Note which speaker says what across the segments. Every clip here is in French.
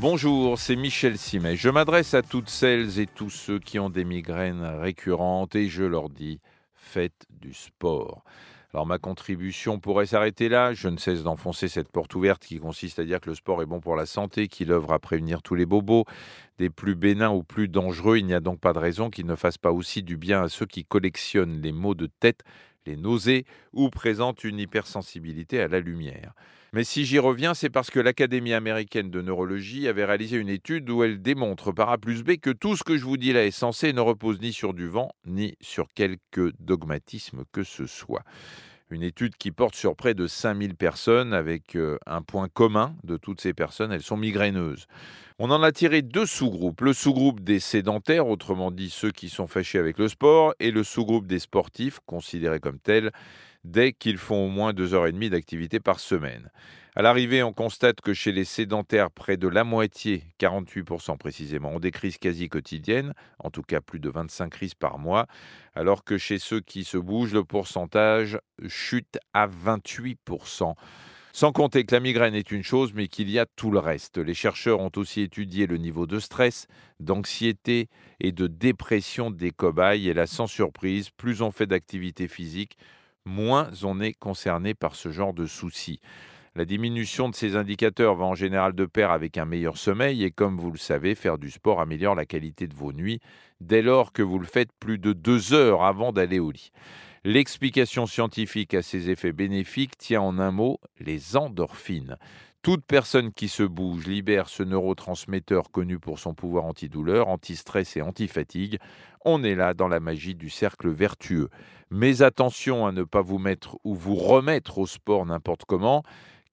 Speaker 1: Bonjour, c'est Michel Simet. Je m'adresse à toutes celles et tous ceux qui ont des migraines récurrentes et je leur dis faites du sport. Alors ma contribution pourrait s'arrêter là. Je ne cesse d'enfoncer cette porte ouverte qui consiste à dire que le sport est bon pour la santé, qu'il œuvre à prévenir tous les bobos, des plus bénins ou plus dangereux. Il n'y a donc pas de raison qu'il ne fasse pas aussi du bien à ceux qui collectionnent les maux de tête, les nausées ou présentent une hypersensibilité à la lumière. Mais si j'y reviens, c'est parce que l'Académie américaine de neurologie avait réalisé une étude où elle démontre par A plus B que tout ce que je vous dis là est censé ne repose ni sur du vent, ni sur quelque dogmatisme que ce soit. Une étude qui porte sur près de 5000 personnes avec euh, un point commun de toutes ces personnes, elles sont migraineuses. On en a tiré deux sous-groupes. Le sous-groupe des sédentaires, autrement dit ceux qui sont fâchés avec le sport, et le sous-groupe des sportifs, considérés comme tels, dès qu'ils font au moins deux heures et demie d'activité par semaine. À l'arrivée, on constate que chez les sédentaires, près de la moitié, 48% précisément, ont des crises quasi quotidiennes, en tout cas plus de 25 crises par mois, alors que chez ceux qui se bougent, le pourcentage chute à 28%. Sans compter que la migraine est une chose, mais qu'il y a tout le reste. Les chercheurs ont aussi étudié le niveau de stress, d'anxiété et de dépression des cobayes, et là, sans surprise, plus on fait d'activité physique, moins on est concerné par ce genre de soucis. La diminution de ces indicateurs va en général de pair avec un meilleur sommeil et comme vous le savez, faire du sport améliore la qualité de vos nuits dès lors que vous le faites plus de deux heures avant d'aller au lit. L'explication scientifique à ces effets bénéfiques tient en un mot les endorphines. Toute personne qui se bouge libère ce neurotransmetteur connu pour son pouvoir antidouleur, anti-stress et anti-fatigue. On est là dans la magie du cercle vertueux. Mais attention à ne pas vous mettre ou vous remettre au sport n'importe comment,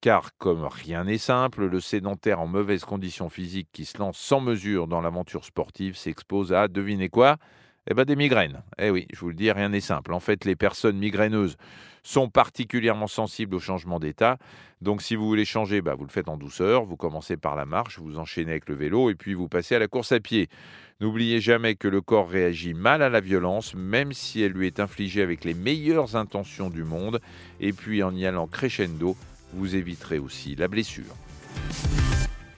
Speaker 1: car comme rien n'est simple, le sédentaire en mauvaise condition physique qui se lance sans mesure dans l'aventure sportive s'expose à, devinez quoi? Eh bien, des migraines. Eh oui, je vous le dis, rien n'est simple. En fait, les personnes migraineuses sont particulièrement sensibles au changement d'état. Donc, si vous voulez changer, bah, vous le faites en douceur. Vous commencez par la marche, vous enchaînez avec le vélo et puis vous passez à la course à pied. N'oubliez jamais que le corps réagit mal à la violence, même si elle lui est infligée avec les meilleures intentions du monde. Et puis, en y allant crescendo, vous éviterez aussi la blessure.